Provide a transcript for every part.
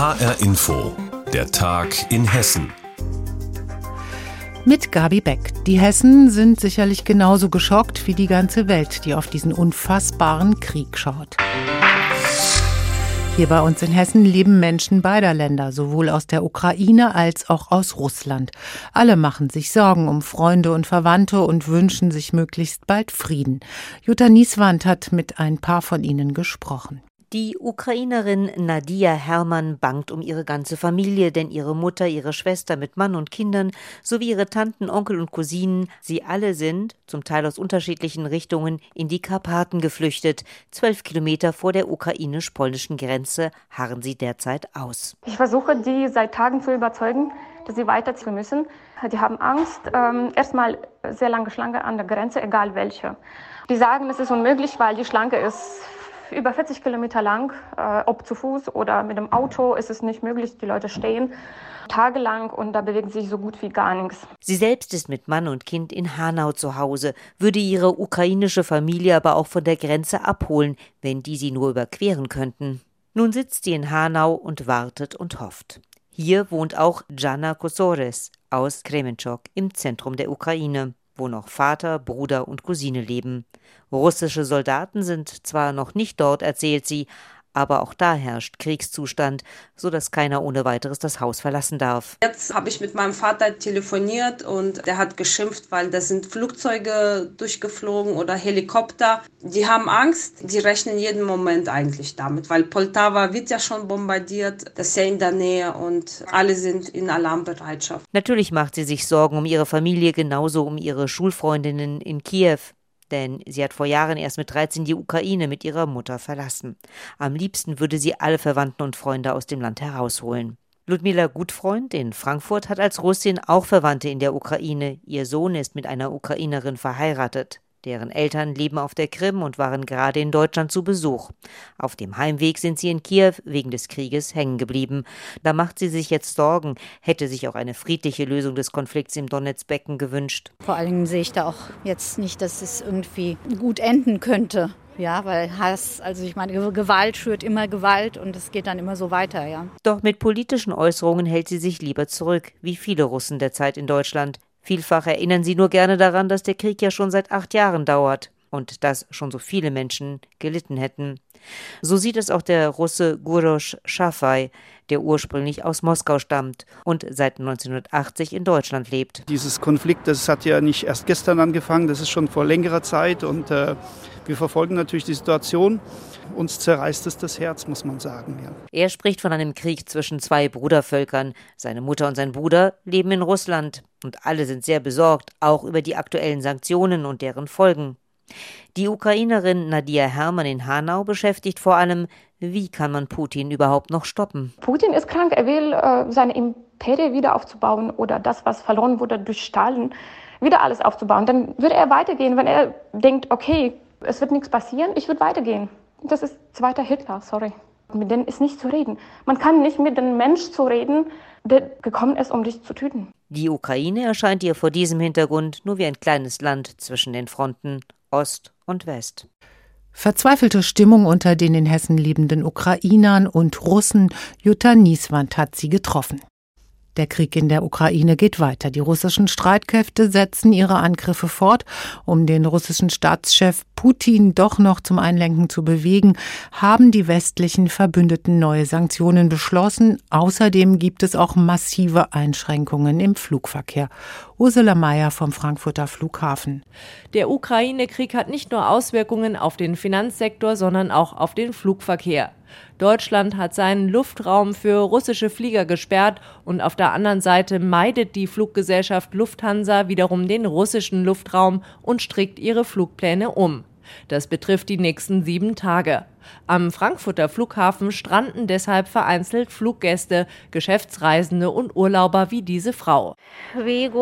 HR Info, der Tag in Hessen. Mit Gabi Beck. Die Hessen sind sicherlich genauso geschockt wie die ganze Welt, die auf diesen unfassbaren Krieg schaut. Hier bei uns in Hessen leben Menschen beider Länder, sowohl aus der Ukraine als auch aus Russland. Alle machen sich Sorgen um Freunde und Verwandte und wünschen sich möglichst bald Frieden. Jutta Nieswand hat mit ein paar von ihnen gesprochen. Die Ukrainerin Nadia Hermann bangt um ihre ganze Familie, denn ihre Mutter, ihre Schwester mit Mann und Kindern sowie ihre Tanten, Onkel und Cousinen, sie alle sind, zum Teil aus unterschiedlichen Richtungen, in die Karpaten geflüchtet. Zwölf Kilometer vor der ukrainisch-polnischen Grenze harren sie derzeit aus. Ich versuche, die seit Tagen zu überzeugen, dass sie weiterziehen müssen. Die haben Angst. Ähm, erstmal sehr lange Schlange an der Grenze, egal welche. Die sagen, es ist unmöglich, weil die Schlange ist über 40 Kilometer lang, äh, ob zu Fuß oder mit dem Auto, ist es nicht möglich. Die Leute stehen tagelang und da bewegt sich so gut wie gar nichts. Sie selbst ist mit Mann und Kind in Hanau zu Hause, würde ihre ukrainische Familie aber auch von der Grenze abholen, wenn die sie nur überqueren könnten. Nun sitzt sie in Hanau und wartet und hofft. Hier wohnt auch Jana Kosores aus Kremenchuk im Zentrum der Ukraine wo noch Vater, Bruder und Cousine leben. Russische Soldaten sind zwar noch nicht dort, erzählt sie, aber auch da herrscht Kriegszustand, so dass keiner ohne weiteres das Haus verlassen darf. Jetzt habe ich mit meinem Vater telefoniert und der hat geschimpft, weil da sind Flugzeuge durchgeflogen oder Helikopter. Die haben Angst, die rechnen jeden Moment eigentlich damit, weil Poltava wird ja schon bombardiert, das ist ja in der Nähe und alle sind in Alarmbereitschaft. Natürlich macht sie sich Sorgen um ihre Familie, genauso um ihre Schulfreundinnen in Kiew denn sie hat vor Jahren erst mit 13 die Ukraine mit ihrer Mutter verlassen. Am liebsten würde sie alle Verwandten und Freunde aus dem Land herausholen. Ludmila Gutfreund in Frankfurt hat als Russin auch Verwandte in der Ukraine. Ihr Sohn ist mit einer Ukrainerin verheiratet. Deren Eltern leben auf der Krim und waren gerade in Deutschland zu Besuch. Auf dem Heimweg sind sie in Kiew wegen des Krieges hängen geblieben. Da macht sie sich jetzt Sorgen, hätte sich auch eine friedliche Lösung des Konflikts im Donetsbecken gewünscht. Vor allem sehe ich da auch jetzt nicht, dass es irgendwie gut enden könnte. Ja, weil Hass, also ich meine, Gewalt schürt immer Gewalt und es geht dann immer so weiter, ja. Doch mit politischen Äußerungen hält sie sich lieber zurück, wie viele Russen derzeit in Deutschland. Vielfach erinnern sie nur gerne daran, dass der Krieg ja schon seit acht Jahren dauert und dass schon so viele Menschen gelitten hätten. So sieht es auch der Russe Gurosch Schafai, der ursprünglich aus Moskau stammt und seit 1980 in Deutschland lebt. Dieses Konflikt, das hat ja nicht erst gestern angefangen, das ist schon vor längerer Zeit und äh, wir verfolgen natürlich die Situation. Uns zerreißt es das Herz, muss man sagen. Ja. Er spricht von einem Krieg zwischen zwei Brudervölkern. Seine Mutter und sein Bruder leben in Russland und alle sind sehr besorgt, auch über die aktuellen Sanktionen und deren Folgen. Die Ukrainerin Nadia Hermann in Hanau beschäftigt vor allem, wie kann man Putin überhaupt noch stoppen? Putin ist krank, er will äh, seine Imperie wieder aufzubauen oder das, was verloren wurde durch Stalin, wieder alles aufzubauen. Dann würde er weitergehen, wenn er denkt, okay, es wird nichts passieren, ich würde weitergehen. Das ist zweiter Hitler, sorry. Mit denen ist nicht zu reden. Man kann nicht mit dem Mensch zu reden, der gekommen ist, um dich zu töten. Die Ukraine erscheint ihr vor diesem Hintergrund nur wie ein kleines Land zwischen den Fronten Ost und West. Verzweifelte Stimmung unter den in Hessen lebenden Ukrainern und Russen. Jutta Nieswand hat sie getroffen. Der Krieg in der Ukraine geht weiter. Die russischen Streitkräfte setzen ihre Angriffe fort. Um den russischen Staatschef Putin doch noch zum Einlenken zu bewegen, haben die westlichen Verbündeten neue Sanktionen beschlossen. Außerdem gibt es auch massive Einschränkungen im Flugverkehr. Ursula Mayer vom Frankfurter Flughafen. Der Ukraine-Krieg hat nicht nur Auswirkungen auf den Finanzsektor, sondern auch auf den Flugverkehr. Deutschland hat seinen Luftraum für russische Flieger gesperrt und auf der anderen Seite meidet die Fluggesellschaft Lufthansa wiederum den russischen Luftraum und strickt ihre Flugpläne um. Das betrifft die nächsten sieben Tage. Am Frankfurter Flughafen stranden deshalb vereinzelt Fluggäste, Geschäftsreisende und Urlauber wie diese Frau. Wir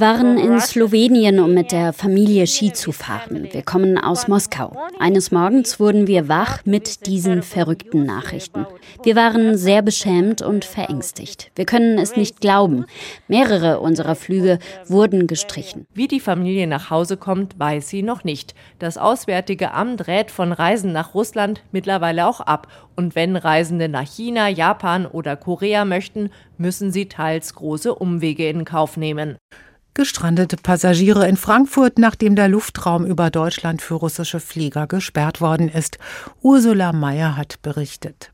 waren in Slowenien, um mit der Familie Ski zu fahren. Wir kommen aus Moskau. Eines Morgens wurden wir wach mit diesen verrückten Nachrichten. Wir waren sehr beschämt und verängstigt. Wir können es nicht glauben. Mehrere unserer Flüge wurden gestrichen. Wie die Familie nach Hause kommt, weiß sie noch nicht. Das Auswärtige Amt rät von Reisen Reisen nach Russland mittlerweile auch ab. Und wenn Reisende nach China, Japan oder Korea möchten, müssen sie teils große Umwege in Kauf nehmen. Gestrandete Passagiere in Frankfurt, nachdem der Luftraum über Deutschland für russische Flieger gesperrt worden ist. Ursula Mayer hat berichtet.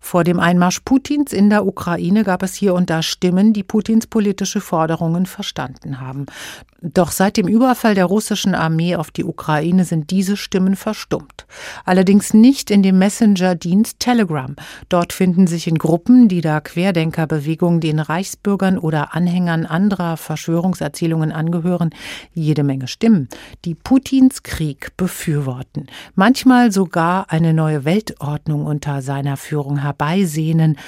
Vor dem Einmarsch Putins in der Ukraine gab es hier und da Stimmen, die Putins politische Forderungen verstanden haben. Doch seit dem Überfall der russischen Armee auf die Ukraine sind diese Stimmen verstummt. Allerdings nicht in dem Messenger-Dienst Telegram. Dort finden sich in Gruppen, die der Querdenkerbewegung den Reichsbürgern oder Anhängern anderer Verschwörungserzählungen angehören, jede Menge Stimmen, die Putins Krieg befürworten. Manchmal sogar eine neue Weltordnung unter seiner Führung herbeisehnen.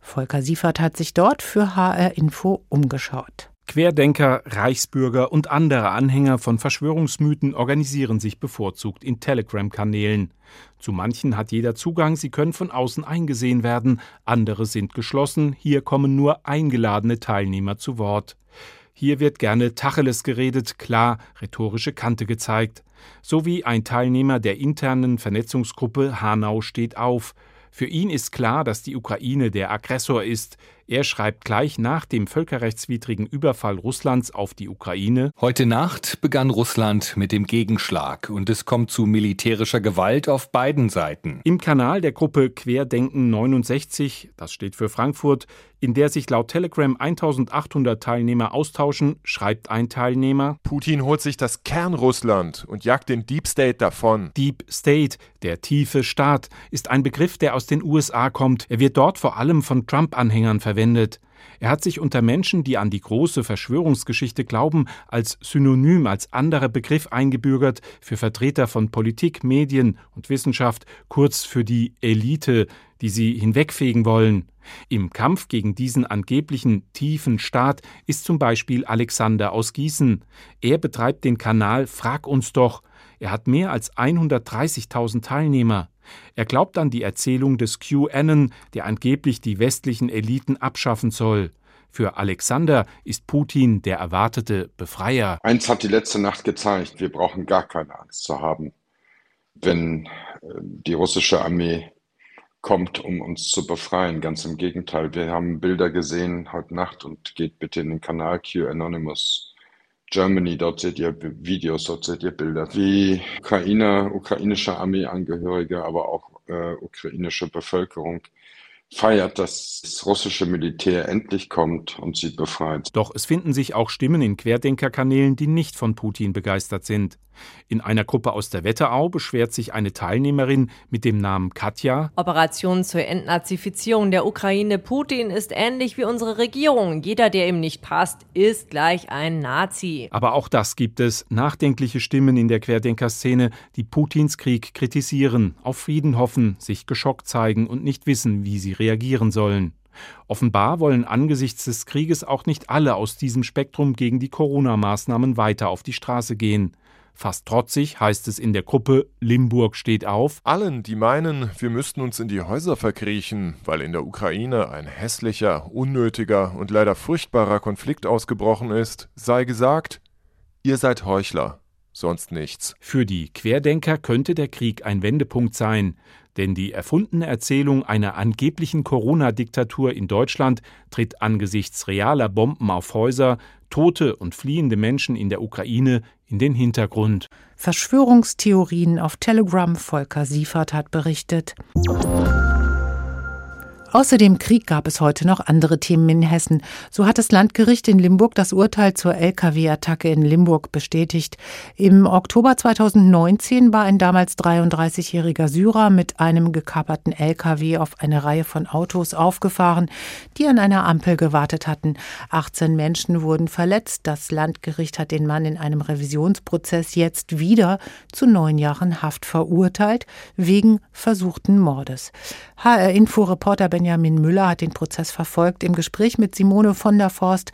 Volker Siefert hat sich dort für HR Info umgeschaut. Querdenker, Reichsbürger und andere Anhänger von Verschwörungsmythen organisieren sich bevorzugt in Telegram-Kanälen. Zu manchen hat jeder Zugang, sie können von außen eingesehen werden, andere sind geschlossen, hier kommen nur eingeladene Teilnehmer zu Wort. Hier wird gerne Tacheles geredet, klar, rhetorische Kante gezeigt. So wie ein Teilnehmer der internen Vernetzungsgruppe Hanau steht auf. Für ihn ist klar, dass die Ukraine der Aggressor ist. Er schreibt gleich nach dem völkerrechtswidrigen Überfall Russlands auf die Ukraine Heute Nacht begann Russland mit dem Gegenschlag und es kommt zu militärischer Gewalt auf beiden Seiten. Im Kanal der Gruppe Querdenken 69, das steht für Frankfurt, in der sich laut Telegram 1800 Teilnehmer austauschen, schreibt ein Teilnehmer Putin holt sich das Kernrussland und jagt den Deep State davon. Deep State, der tiefe Staat, ist ein Begriff, der aus den USA kommt. Er wird dort vor allem von Trump-Anhängern verwendet. Er hat sich unter Menschen, die an die große Verschwörungsgeschichte glauben, als Synonym, als anderer Begriff eingebürgert für Vertreter von Politik, Medien und Wissenschaft, kurz für die Elite, die sie hinwegfegen wollen. Im Kampf gegen diesen angeblichen tiefen Staat ist zum Beispiel Alexander aus Gießen. Er betreibt den Kanal Frag uns doch. Er hat mehr als 130.000 Teilnehmer. Er glaubt an die Erzählung des QAnon, der angeblich die westlichen Eliten abschaffen soll. Für Alexander ist Putin der erwartete Befreier. Eins hat die letzte Nacht gezeigt, wir brauchen gar keine Angst zu haben, wenn äh, die russische Armee kommt, um uns zu befreien. Ganz im Gegenteil, wir haben Bilder gesehen heute Nacht und geht bitte in den Kanal Q Anonymous Germany, dort seht ihr Videos, dort seht ihr Bilder, wie Ukrainer, ukrainische Armeeangehörige, aber auch äh, ukrainische Bevölkerung feiert, dass das russische Militär endlich kommt und sie befreit. Doch es finden sich auch Stimmen in Querdenkerkanälen, die nicht von Putin begeistert sind. In einer Gruppe aus der Wetterau beschwert sich eine Teilnehmerin mit dem Namen Katja. Operation zur Entnazifizierung der Ukraine. Putin ist ähnlich wie unsere Regierung. Jeder, der ihm nicht passt, ist gleich ein Nazi. Aber auch das gibt es. Nachdenkliche Stimmen in der Querdenkerszene, die Putins Krieg kritisieren, auf Frieden hoffen, sich geschockt zeigen und nicht wissen, wie sie reagieren sollen. Offenbar wollen angesichts des Krieges auch nicht alle aus diesem Spektrum gegen die Corona-Maßnahmen weiter auf die Straße gehen. Fast trotzig heißt es in der Gruppe Limburg steht auf. Allen, die meinen, wir müssten uns in die Häuser verkriechen, weil in der Ukraine ein hässlicher, unnötiger und leider furchtbarer Konflikt ausgebrochen ist, sei gesagt, ihr seid Heuchler, sonst nichts. Für die Querdenker könnte der Krieg ein Wendepunkt sein, denn die erfundene Erzählung einer angeblichen Corona-Diktatur in Deutschland tritt angesichts realer Bomben auf Häuser, tote und fliehende Menschen in der Ukraine in den Hintergrund. Verschwörungstheorien auf Telegram Volker Siefert hat berichtet. Außer dem Krieg gab es heute noch andere Themen in Hessen. So hat das Landgericht in Limburg das Urteil zur Lkw-Attacke in Limburg bestätigt. Im Oktober 2019 war ein damals 33-jähriger Syrer mit einem gekaperten Lkw auf eine Reihe von Autos aufgefahren, die an einer Ampel gewartet hatten. 18 Menschen wurden verletzt. Das Landgericht hat den Mann in einem Revisionsprozess jetzt wieder zu neun Jahren Haft verurteilt, wegen versuchten Mordes. HR-Info-Reporter Benjamin Müller hat den Prozess verfolgt. Im Gespräch mit Simone von der Forst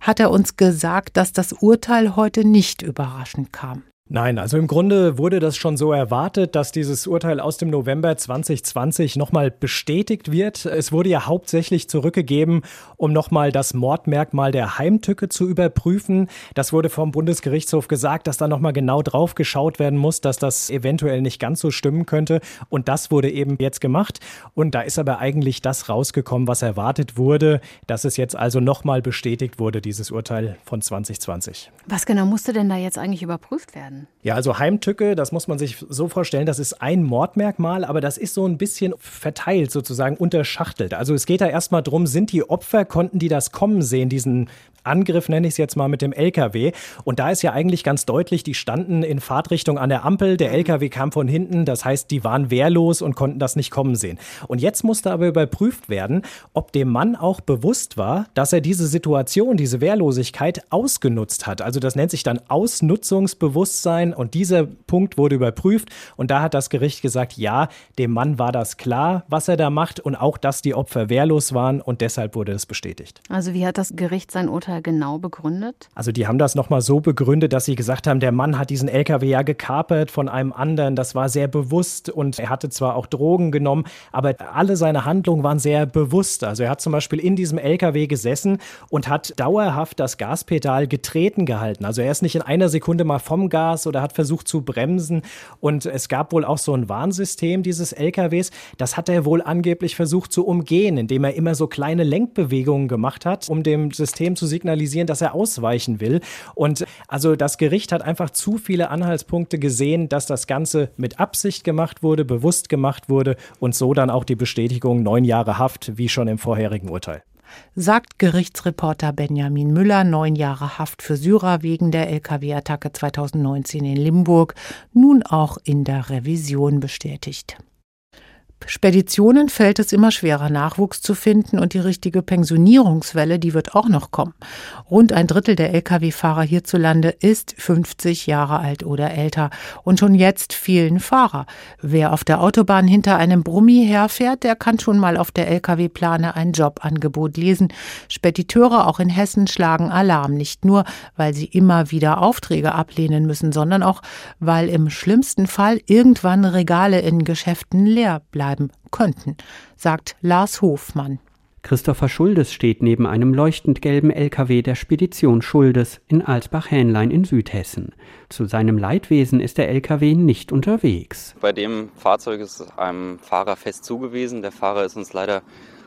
hat er uns gesagt, dass das Urteil heute nicht überraschend kam. Nein, also im Grunde wurde das schon so erwartet, dass dieses Urteil aus dem November 2020 nochmal bestätigt wird. Es wurde ja hauptsächlich zurückgegeben, um nochmal das Mordmerkmal der Heimtücke zu überprüfen. Das wurde vom Bundesgerichtshof gesagt, dass da nochmal genau drauf geschaut werden muss, dass das eventuell nicht ganz so stimmen könnte. Und das wurde eben jetzt gemacht. Und da ist aber eigentlich das rausgekommen, was erwartet wurde, dass es jetzt also nochmal bestätigt wurde, dieses Urteil von 2020. Was genau musste denn da jetzt eigentlich überprüft werden? Ja, also Heimtücke, das muss man sich so vorstellen, das ist ein Mordmerkmal, aber das ist so ein bisschen verteilt sozusagen, unterschachtelt. Also es geht da erstmal drum, sind die Opfer, konnten die das kommen sehen, diesen Angriff nenne ich es jetzt mal mit dem LKW. Und da ist ja eigentlich ganz deutlich, die standen in Fahrtrichtung an der Ampel, der LKW kam von hinten, das heißt, die waren wehrlos und konnten das nicht kommen sehen. Und jetzt musste aber überprüft werden, ob dem Mann auch bewusst war, dass er diese Situation, diese Wehrlosigkeit ausgenutzt hat. Also das nennt sich dann Ausnutzungsbewusstsein und dieser Punkt wurde überprüft und da hat das Gericht gesagt, ja, dem Mann war das klar, was er da macht und auch, dass die Opfer wehrlos waren und deshalb wurde das bestätigt. Also wie hat das Gericht sein Urteil Urteil genau begründet? Also die haben das nochmal so begründet, dass sie gesagt haben, der Mann hat diesen LKW ja gekapert von einem anderen. Das war sehr bewusst und er hatte zwar auch Drogen genommen, aber alle seine Handlungen waren sehr bewusst. Also er hat zum Beispiel in diesem LKW gesessen und hat dauerhaft das Gaspedal getreten gehalten. Also er ist nicht in einer Sekunde mal vom Gas oder hat versucht zu bremsen. Und es gab wohl auch so ein Warnsystem dieses LKWs. Das hat er wohl angeblich versucht zu umgehen, indem er immer so kleine Lenkbewegungen gemacht hat, um dem System zu signalisieren, signalisieren, dass er ausweichen will. Und also das Gericht hat einfach zu viele Anhaltspunkte gesehen, dass das Ganze mit Absicht gemacht wurde, bewusst gemacht wurde und so dann auch die Bestätigung neun Jahre Haft, wie schon im vorherigen Urteil sagt Gerichtsreporter Benjamin Müller, neun Jahre Haft für Syrer wegen der Lkw-Attacke 2019 in Limburg, nun auch in der Revision bestätigt. Speditionen fällt es immer schwerer, Nachwuchs zu finden und die richtige Pensionierungswelle, die wird auch noch kommen. Rund ein Drittel der Lkw-Fahrer hierzulande ist 50 Jahre alt oder älter und schon jetzt fehlen Fahrer. Wer auf der Autobahn hinter einem Brummi herfährt, der kann schon mal auf der Lkw-Plane ein Jobangebot lesen. Spediteure auch in Hessen schlagen Alarm, nicht nur, weil sie immer wieder Aufträge ablehnen müssen, sondern auch, weil im schlimmsten Fall irgendwann Regale in Geschäften leer bleiben bleiben könnten, sagt Lars Hofmann. Christopher Schuldes steht neben einem leuchtend gelben LKW der Spedition Schuldes in Alsbach-Hähnlein in Südhessen. Zu seinem Leidwesen ist der LKW nicht unterwegs. Bei dem Fahrzeug ist einem Fahrer fest zugewiesen. Der Fahrer ist uns leider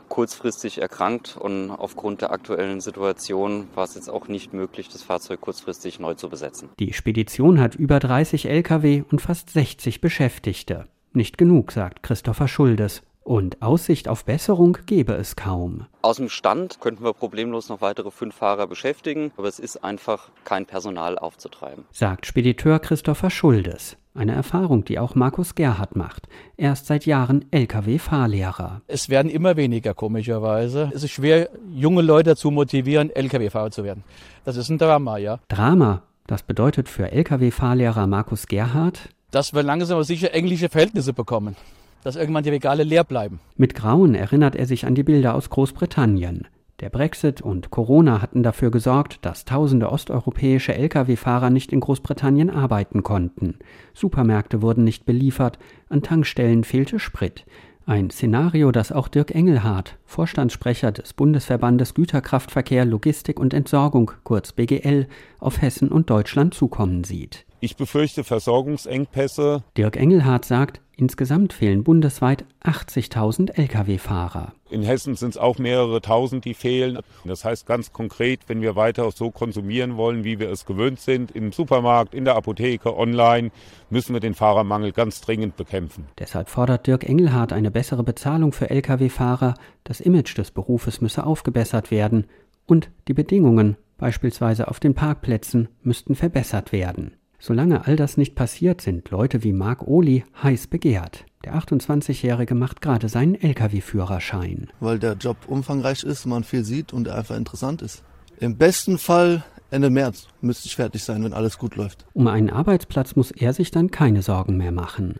kurzfristig erkrankt und aufgrund der aktuellen Situation war es jetzt auch nicht möglich, das Fahrzeug kurzfristig neu zu besetzen. Die Spedition hat über 30 Lkw und fast 60 Beschäftigte. Nicht genug, sagt Christopher Schuldes. Und Aussicht auf Besserung gebe es kaum. Aus dem Stand könnten wir problemlos noch weitere fünf Fahrer beschäftigen, aber es ist einfach kein Personal aufzutreiben. Sagt Spediteur Christopher Schuldes. Eine Erfahrung, die auch Markus Gerhardt macht. Er ist seit Jahren Lkw-Fahrlehrer. Es werden immer weniger, komischerweise. Es ist schwer, junge Leute zu motivieren, Lkw-Fahrer zu werden. Das ist ein Drama, ja. Drama? Das bedeutet für Lkw-Fahrlehrer Markus Gerhardt, dass wir langsam aber sicher englische Verhältnisse bekommen. Dass irgendwann die Regale leer bleiben. Mit Grauen erinnert er sich an die Bilder aus Großbritannien. Der Brexit und Corona hatten dafür gesorgt, dass tausende osteuropäische Lkw-Fahrer nicht in Großbritannien arbeiten konnten. Supermärkte wurden nicht beliefert, an Tankstellen fehlte Sprit. Ein Szenario, das auch Dirk Engelhardt, Vorstandssprecher des Bundesverbandes Güterkraftverkehr, Logistik und Entsorgung, kurz BGL, auf Hessen und Deutschland zukommen sieht. Ich befürchte Versorgungsengpässe. Dirk Engelhardt sagt, insgesamt fehlen bundesweit 80.000 Lkw-Fahrer. In Hessen sind es auch mehrere tausend, die fehlen. Das heißt ganz konkret, wenn wir weiter so konsumieren wollen, wie wir es gewöhnt sind, im Supermarkt, in der Apotheke, online, müssen wir den Fahrermangel ganz dringend bekämpfen. Deshalb fordert Dirk Engelhardt eine bessere Bezahlung für Lkw-Fahrer. Das Image des Berufes müsse aufgebessert werden. Und die Bedingungen, beispielsweise auf den Parkplätzen, müssten verbessert werden. Solange all das nicht passiert, sind Leute wie Marc Ohli heiß begehrt. Der 28-Jährige macht gerade seinen Lkw-Führerschein. Weil der Job umfangreich ist, man viel sieht und er einfach interessant ist. Im besten Fall Ende März müsste ich fertig sein, wenn alles gut läuft. Um einen Arbeitsplatz muss er sich dann keine Sorgen mehr machen.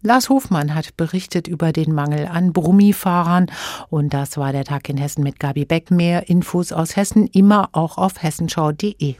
Lars Hofmann hat berichtet über den Mangel an Brummifahrern. Und das war der Tag in Hessen mit Gabi Beck. Mehr Infos aus Hessen immer auch auf hessenschau.de.